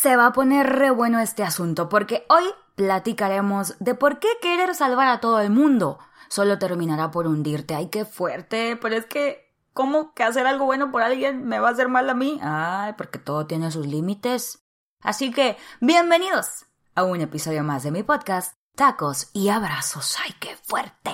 Se va a poner re bueno este asunto porque hoy platicaremos de por qué querer salvar a todo el mundo solo terminará por hundirte. Ay, qué fuerte, pero es que ¿cómo que hacer algo bueno por alguien me va a hacer mal a mí? Ay, porque todo tiene sus límites. Así que, bienvenidos a un episodio más de mi podcast, Tacos y Abrazos. ¡Ay, qué fuerte!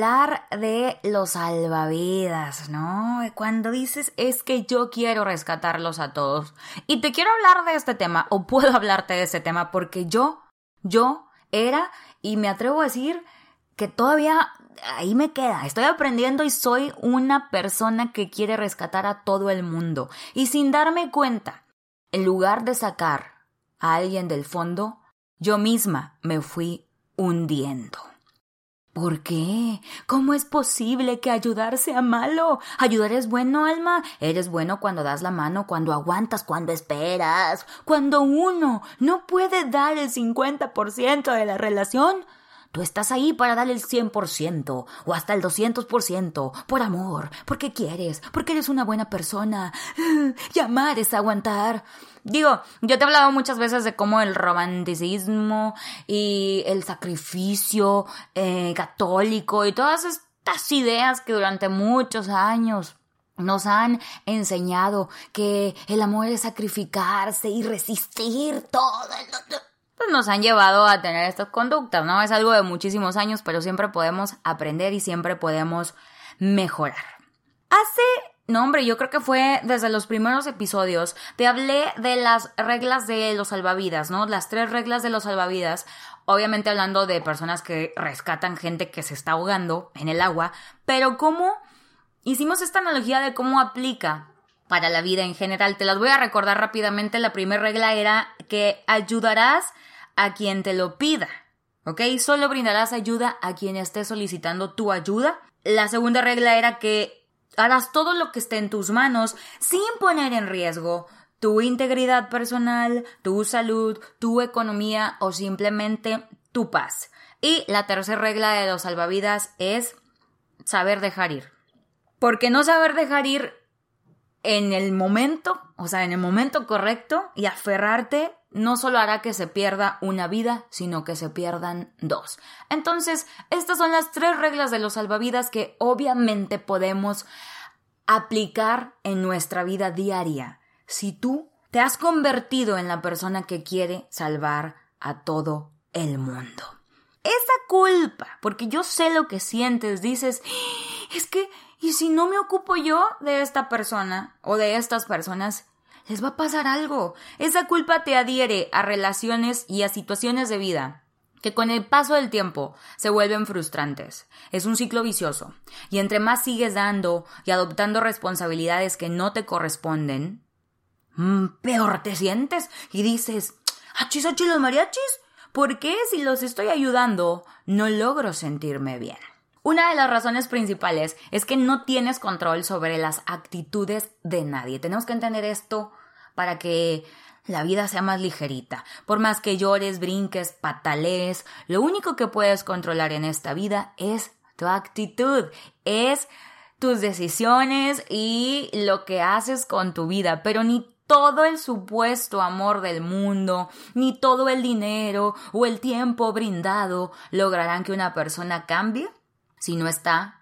Hablar de los salvavidas, ¿no? Cuando dices es que yo quiero rescatarlos a todos. Y te quiero hablar de este tema, o puedo hablarte de este tema, porque yo, yo era, y me atrevo a decir que todavía ahí me queda. Estoy aprendiendo y soy una persona que quiere rescatar a todo el mundo. Y sin darme cuenta, en lugar de sacar a alguien del fondo, yo misma me fui hundiendo. ¿Por qué? ¿Cómo es posible que ayudar sea malo? Ayudar es bueno, Alma. Eres bueno cuando das la mano, cuando aguantas, cuando esperas. Cuando uno no puede dar el 50% de la relación, Tú estás ahí para dar el 100% o hasta el 200% por amor, porque quieres, porque eres una buena persona. Y amar es aguantar. Digo, yo te he hablado muchas veces de cómo el romanticismo y el sacrificio eh, católico y todas estas ideas que durante muchos años nos han enseñado que el amor es sacrificarse y resistir todo. El pues nos han llevado a tener estas conductas, ¿no? Es algo de muchísimos años, pero siempre podemos aprender y siempre podemos mejorar. Hace no, hombre, yo creo que fue desde los primeros episodios. Te hablé de las reglas de los salvavidas, ¿no? Las tres reglas de los salvavidas. Obviamente hablando de personas que rescatan gente que se está ahogando en el agua. Pero cómo hicimos esta analogía de cómo aplica para la vida en general. Te las voy a recordar rápidamente. La primera regla era que ayudarás a quien te lo pida. ¿Ok? Solo brindarás ayuda a quien esté solicitando tu ayuda. La segunda regla era que harás todo lo que esté en tus manos sin poner en riesgo tu integridad personal, tu salud, tu economía o simplemente tu paz. Y la tercera regla de los salvavidas es saber dejar ir. Porque no saber dejar ir en el momento, o sea, en el momento correcto y aferrarte no solo hará que se pierda una vida, sino que se pierdan dos. Entonces, estas son las tres reglas de los salvavidas que obviamente podemos aplicar en nuestra vida diaria. Si tú te has convertido en la persona que quiere salvar a todo el mundo. Esa culpa, porque yo sé lo que sientes, dices, es que, ¿y si no me ocupo yo de esta persona o de estas personas? Les va a pasar algo. Esa culpa te adhiere a relaciones y a situaciones de vida que con el paso del tiempo se vuelven frustrantes. Es un ciclo vicioso. Y entre más sigues dando y adoptando responsabilidades que no te corresponden, mm, peor te sientes y dices, achis, achis los mariachis, ¿por qué si los estoy ayudando no logro sentirme bien? Una de las razones principales es que no tienes control sobre las actitudes de nadie. Tenemos que entender esto para que la vida sea más ligerita. Por más que llores, brinques, patalees, lo único que puedes controlar en esta vida es tu actitud, es tus decisiones y lo que haces con tu vida, pero ni todo el supuesto amor del mundo, ni todo el dinero o el tiempo brindado lograrán que una persona cambie si no está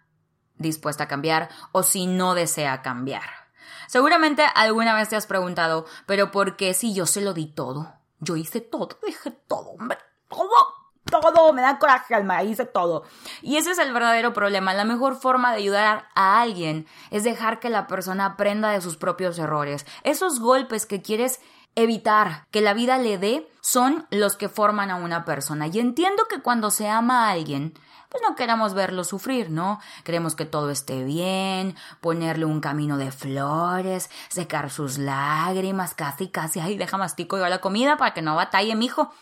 dispuesta a cambiar o si no desea cambiar. Seguramente alguna vez te has preguntado, pero ¿por qué si yo se lo di todo? Yo hice todo, dije todo, hombre, todo, todo, me da coraje, alma, hice todo. Y ese es el verdadero problema. La mejor forma de ayudar a alguien es dejar que la persona aprenda de sus propios errores. Esos golpes que quieres evitar que la vida le dé son los que forman a una persona. Y entiendo que cuando se ama a alguien, pues no queramos verlo sufrir, ¿no? Queremos que todo esté bien, ponerle un camino de flores, secar sus lágrimas, casi, casi, ay, deja mastico yo la comida para que no batalle, mijo.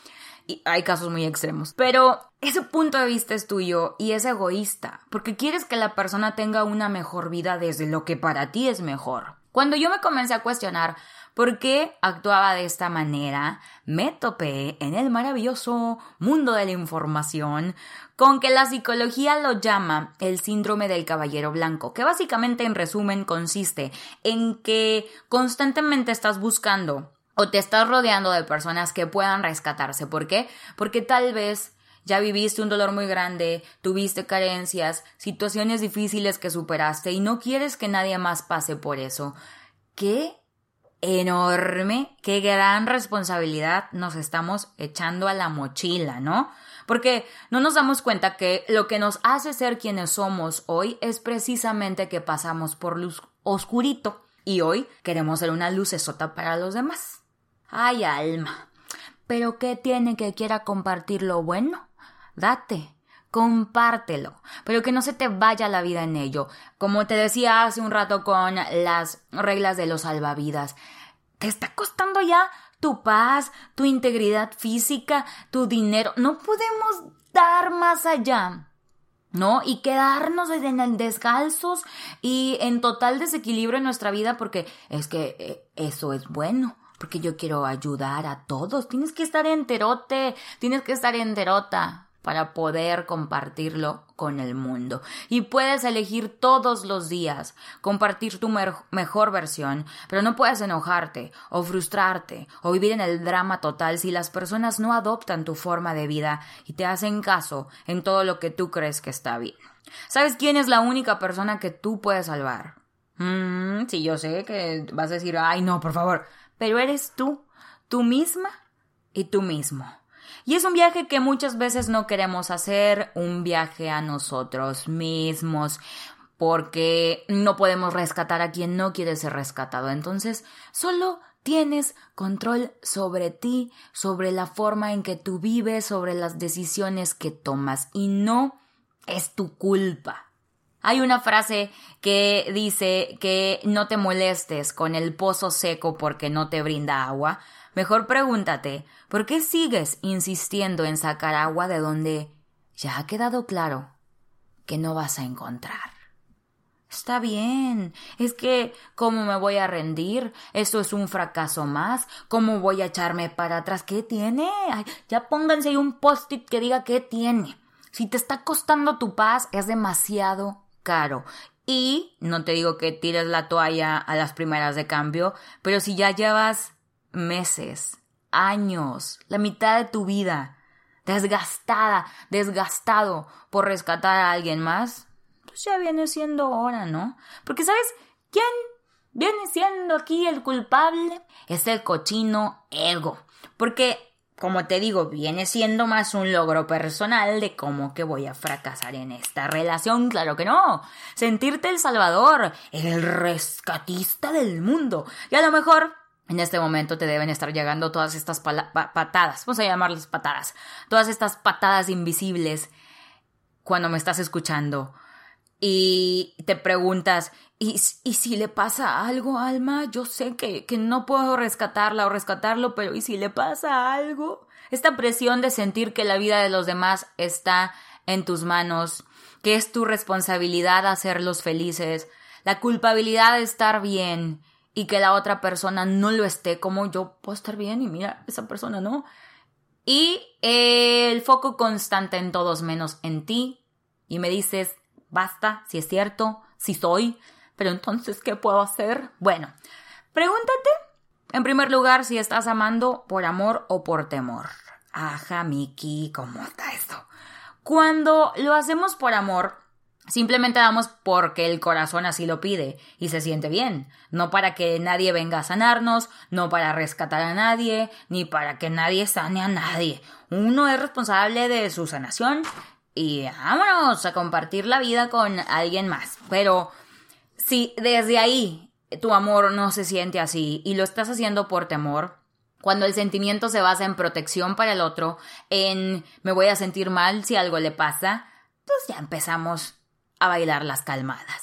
Y hay casos muy extremos. Pero ese punto de vista es tuyo y es egoísta, porque quieres que la persona tenga una mejor vida desde lo que para ti es mejor Cuando yo me comencé a cuestionar por qué actuaba de esta manera, me topé en el maravilloso mundo de la información con que la psicología lo llama el síndrome del caballero blanco, que básicamente en resumen consiste en que constantemente estás buscando o te estás rodeando de personas que puedan rescatarse. ¿Por qué? Porque tal vez ya viviste un dolor muy grande, tuviste carencias, situaciones difíciles que superaste y no quieres que nadie más pase por eso. Qué enorme, qué gran responsabilidad nos estamos echando a la mochila, ¿no? Porque no nos damos cuenta que lo que nos hace ser quienes somos hoy es precisamente que pasamos por luz oscurito y hoy queremos ser una lucesota para los demás. Ay, alma. ¿Pero qué tiene que quiera compartir lo bueno? date, compártelo, pero que no se te vaya la vida en ello. Como te decía hace un rato con las reglas de los salvavidas, te está costando ya tu paz, tu integridad física, tu dinero. No podemos dar más allá. ¿no? Y quedarnos en descalzos y en total desequilibrio en nuestra vida porque es que eh, eso es bueno, porque yo quiero ayudar a todos. Tienes que estar enterote, tienes que estar enterota para poder compartirlo con el mundo. Y puedes elegir todos los días compartir tu mejor versión, pero no puedes enojarte o frustrarte o vivir en el drama total si las personas no adoptan tu forma de vida y te hacen caso en todo lo que tú crees que está bien. ¿Sabes quién es la única persona que tú puedes salvar? Mm, sí, yo sé que vas a decir, ay, no, por favor, pero eres tú, tú misma y tú mismo. Y es un viaje que muchas veces no queremos hacer, un viaje a nosotros mismos, porque no podemos rescatar a quien no quiere ser rescatado. Entonces, solo tienes control sobre ti, sobre la forma en que tú vives, sobre las decisiones que tomas y no es tu culpa. Hay una frase que dice que no te molestes con el pozo seco porque no te brinda agua, Mejor pregúntate, ¿por qué sigues insistiendo en sacar agua de donde ya ha quedado claro que no vas a encontrar? Está bien. Es que, ¿cómo me voy a rendir? Esto es un fracaso más. ¿Cómo voy a echarme para atrás? ¿Qué tiene? ya pónganse ahí un post-it que diga qué tiene. Si te está costando tu paz, es demasiado caro. Y no te digo que tires la toalla a las primeras de cambio, pero si ya llevas meses, años, la mitad de tu vida, desgastada, desgastado por rescatar a alguien más, pues ya viene siendo hora, ¿no? Porque sabes, ¿quién viene siendo aquí el culpable? Es el cochino ego. Porque, como te digo, viene siendo más un logro personal de cómo que voy a fracasar en esta relación. Claro que no. Sentirte el salvador, el rescatista del mundo. Y a lo mejor en este momento te deben estar llegando todas estas patadas, vamos a llamarlas patadas, todas estas patadas invisibles cuando me estás escuchando y te preguntas, ¿y, si le pasa algo, Alma? Yo sé que, que no puedo rescatarla o rescatarlo, pero ¿y si le pasa algo? Esta presión de sentir que la vida de los demás está en tus manos, que es tu responsabilidad hacerlos felices, la culpabilidad de estar bien, y que la otra persona no lo esté como yo puedo estar bien y mira, esa persona no. Y el foco constante en todos menos en ti. Y me dices, basta, si es cierto, si soy, pero entonces, ¿qué puedo hacer? Bueno, pregúntate, en primer lugar, si estás amando por amor o por temor. Ajá, Miki, ¿cómo está esto? Cuando lo hacemos por amor, Simplemente damos porque el corazón así lo pide y se siente bien, no para que nadie venga a sanarnos, no para rescatar a nadie, ni para que nadie sane a nadie. Uno es responsable de su sanación y vámonos a compartir la vida con alguien más. Pero si desde ahí tu amor no se siente así y lo estás haciendo por temor, cuando el sentimiento se basa en protección para el otro, en me voy a sentir mal si algo le pasa, pues ya empezamos a bailar las calmadas.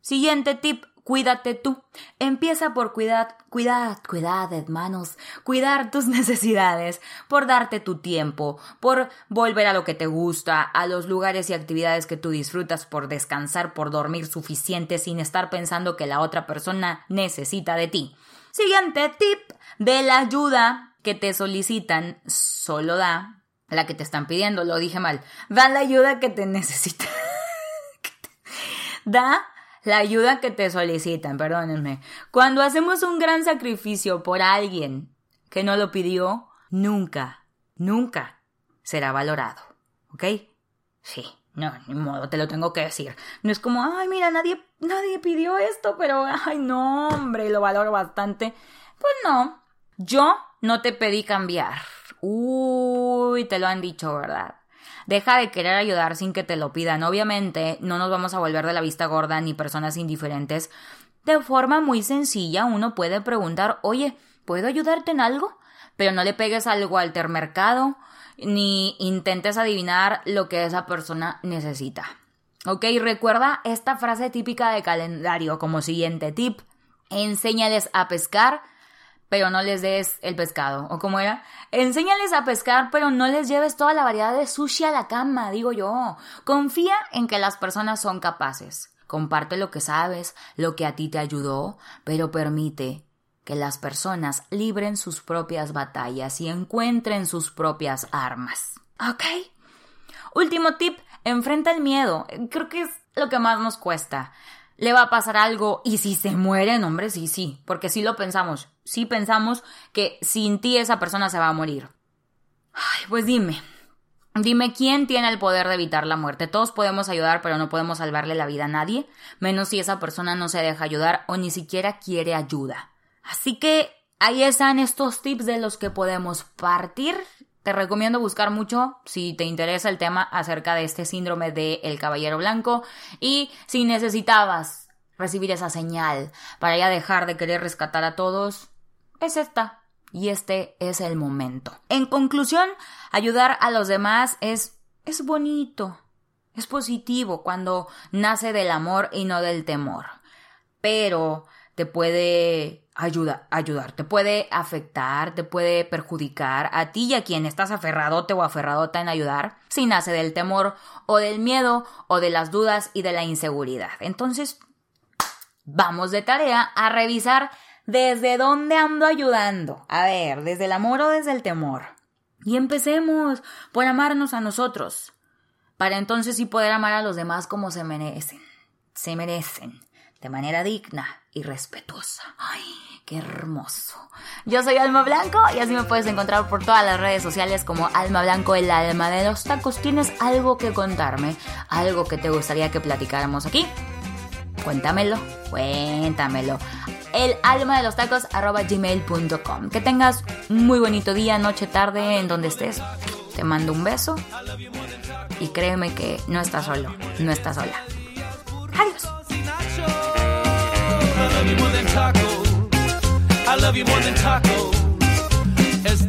Siguiente tip, cuídate tú. Empieza por cuidar, cuidar, cuidar, hermanos, cuidar tus necesidades, por darte tu tiempo, por volver a lo que te gusta, a los lugares y actividades que tú disfrutas, por descansar, por dormir suficiente sin estar pensando que la otra persona necesita de ti. Siguiente tip de la ayuda que te solicitan, solo da la que te están pidiendo, lo dije mal. Da la ayuda que te necesitan. Da la ayuda que te solicitan, perdónenme. Cuando hacemos un gran sacrificio por alguien que no lo pidió, nunca, nunca será valorado. ¿Ok? Sí, no, ni modo, te lo tengo que decir. No es como, ay, mira, nadie, nadie pidió esto, pero, ay, no, hombre, lo valoro bastante. Pues no, yo no te pedí cambiar. Uy, te lo han dicho, ¿verdad? Deja de querer ayudar sin que te lo pidan. Obviamente, no nos vamos a volver de la vista gorda ni personas indiferentes. De forma muy sencilla, uno puede preguntar, oye, ¿puedo ayudarte en algo? Pero no le pegues algo al termercado, ni intentes adivinar lo que esa persona necesita. Ok, recuerda esta frase típica de calendario como siguiente tip. Enséñales a pescar pero no les des el pescado. ¿O cómo era? Enséñales a pescar, pero no les lleves toda la variedad de sushi a la cama, digo yo. Confía en que las personas son capaces. Comparte lo que sabes, lo que a ti te ayudó, pero permite que las personas libren sus propias batallas y encuentren sus propias armas. ¿Ok? Último tip, enfrenta el miedo. Creo que es lo que más nos cuesta le va a pasar algo y si se muere, hombre, sí, sí, porque sí lo pensamos, sí pensamos que sin ti esa persona se va a morir. Ay, pues dime, dime quién tiene el poder de evitar la muerte. Todos podemos ayudar, pero no podemos salvarle la vida a nadie, menos si esa persona no se deja ayudar o ni siquiera quiere ayuda. Así que ahí están estos tips de los que podemos partir te recomiendo buscar mucho si te interesa el tema acerca de este síndrome de el caballero blanco y si necesitabas recibir esa señal para ya dejar de querer rescatar a todos, es esta. Y este es el momento. En conclusión, ayudar a los demás es es bonito, es positivo cuando nace del amor y no del temor. Pero te puede ayuda, ayudar, te puede afectar, te puede perjudicar a ti y a quien estás aferradote o aferradota en ayudar, si nace del temor o del miedo o de las dudas y de la inseguridad. Entonces, vamos de tarea a revisar desde dónde ando ayudando. A ver, desde el amor o desde el temor. Y empecemos por amarnos a nosotros, para entonces sí poder amar a los demás como se merecen. Se merecen de manera digna y respetuosa. ¡Ay, qué hermoso! Yo soy Alma Blanco y así me puedes encontrar por todas las redes sociales como Alma Blanco, el alma de los tacos. ¿Tienes algo que contarme? ¿Algo que te gustaría que platicáramos aquí? Cuéntamelo, cuéntamelo. El alma de los tacos arroba gmail.com. Que tengas muy bonito día, noche, tarde, en donde estés. Te mando un beso y créeme que no estás solo, no estás sola. Adiós. I love you more than tacos. I love you more than tacos. Es